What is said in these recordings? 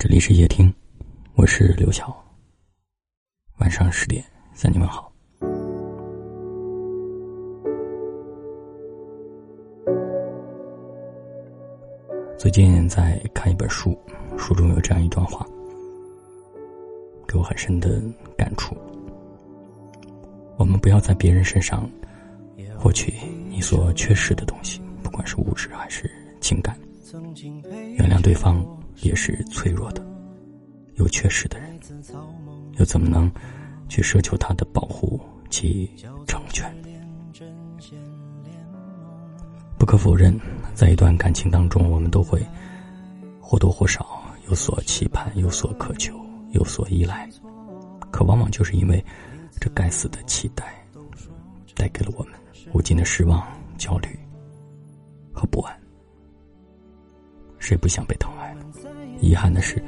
这里是夜听，我是刘晓。晚上十点向你问好。最近在看一本书，书中有这样一段话，给我很深的感触。我们不要在别人身上获取你所缺失的东西，不管是物质还是情感。原谅对方也是脆弱的，有缺失的人，又怎么能去奢求他的保护及成全？不可否认，在一段感情当中，我们都会或多或少有所期盼、有所渴求、有所依赖，可往往就是因为这该死的期待，带给了我们无尽的失望、焦虑和不安。谁不想被疼？遗憾的是，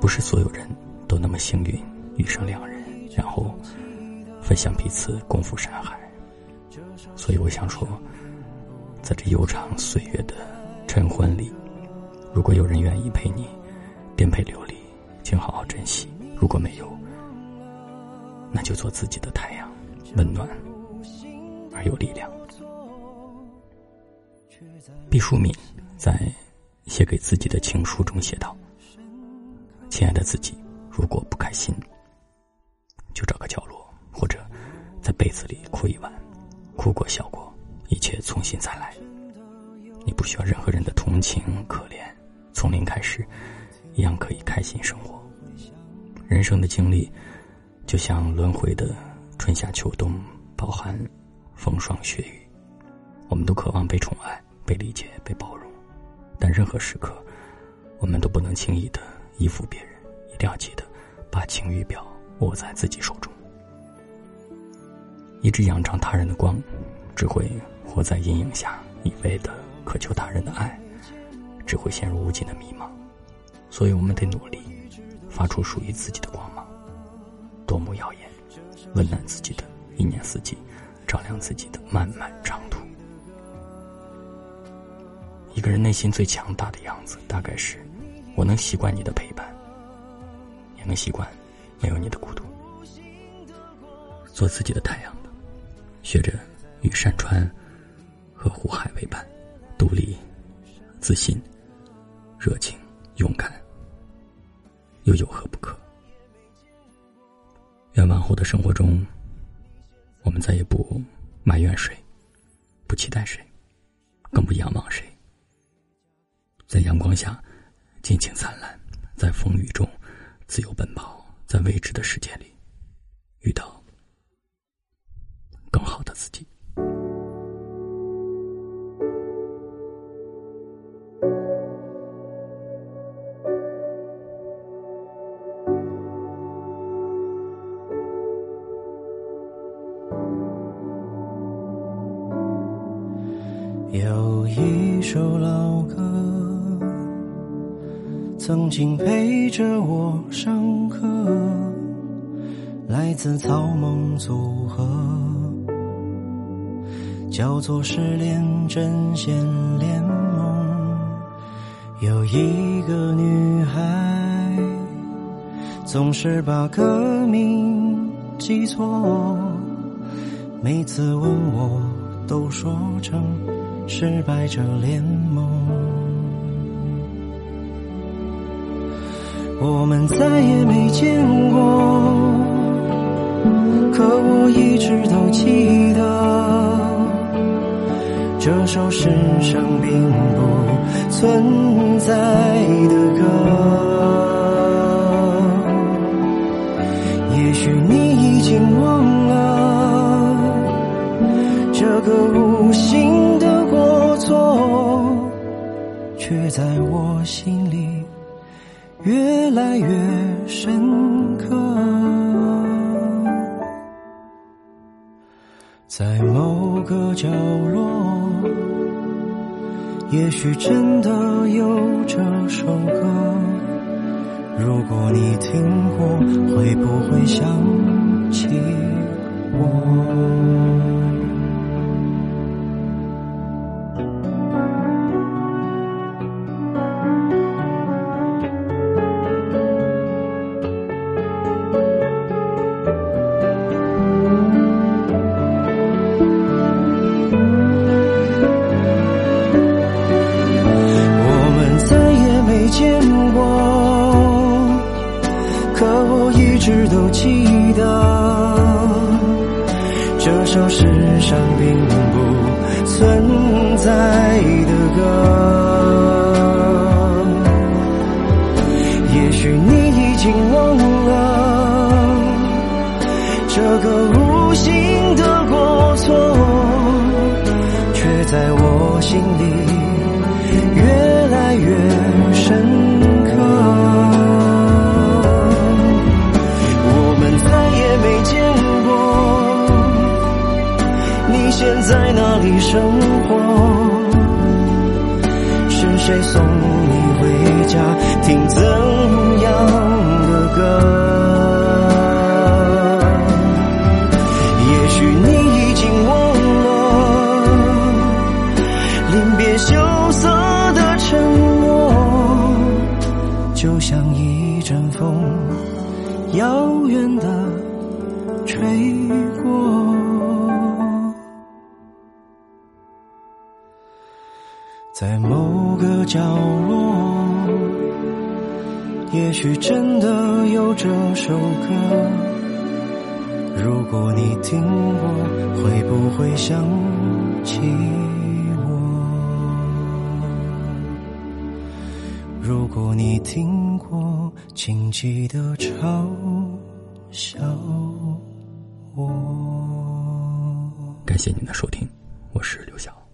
不是所有人都那么幸运遇上两人，然后分享彼此，共赴山海。所以我想说，在这悠长岁月的晨昏里，如果有人愿意陪你颠沛流离，请好好珍惜；如果没有，那就做自己的太阳，温暖而有力量。毕淑敏在。写给自己的情书中写道：“亲爱的自己，如果不开心，就找个角落，或者在被子里哭一晚，哭过笑过，一切重新再来。你不需要任何人的同情可怜，从零开始，一样可以开心生活。人生的经历，就像轮回的春夏秋冬，饱含风霜雪雨。我们都渴望被宠爱、被理解、被包容。”但任何时刻，我们都不能轻易的依附别人，一定要记得把晴雨表握在自己手中。一直仰仗他人的光，只会活在阴影下；一味的渴求他人的爱，只会陷入无尽的迷茫。所以，我们得努力发出属于自己的光芒，多么耀眼，温暖自己的一年四季，照亮自己的漫漫长途。一个人内心最强大的样子，大概是我能习惯你的陪伴，也能习惯没有你的孤独。做自己的太阳吧，学着与山川和湖海为伴，独立、自信、热情、勇敢，又有何不可？愿往后的生活中，我们再也不埋怨谁，不期待谁，更不仰望谁。在阳光下尽情灿烂，在风雨中自由奔跑，在未知的世界里遇到更好的自己。有一首老歌。曾经陪着我上课，来自草蜢组合，叫做失恋阵线联盟。有一个女孩，总是把歌名记错，每次问我都说成失败者联盟。我们再也没见过，可我一直都记得这首世上并不存在的歌。也许你已经忘了这个无心的过错，却在我心里。越来越深刻，在某个角落，也许真的有这首歌。如果你听过，会不会想起我？首世上并不存在的歌。也许你已经忘了遥远的吹过。在某个角落，也许真的有这首歌。如果你听过，会不会想起如果你听过，请记得嘲笑我。感谢您的收听，我是刘晓。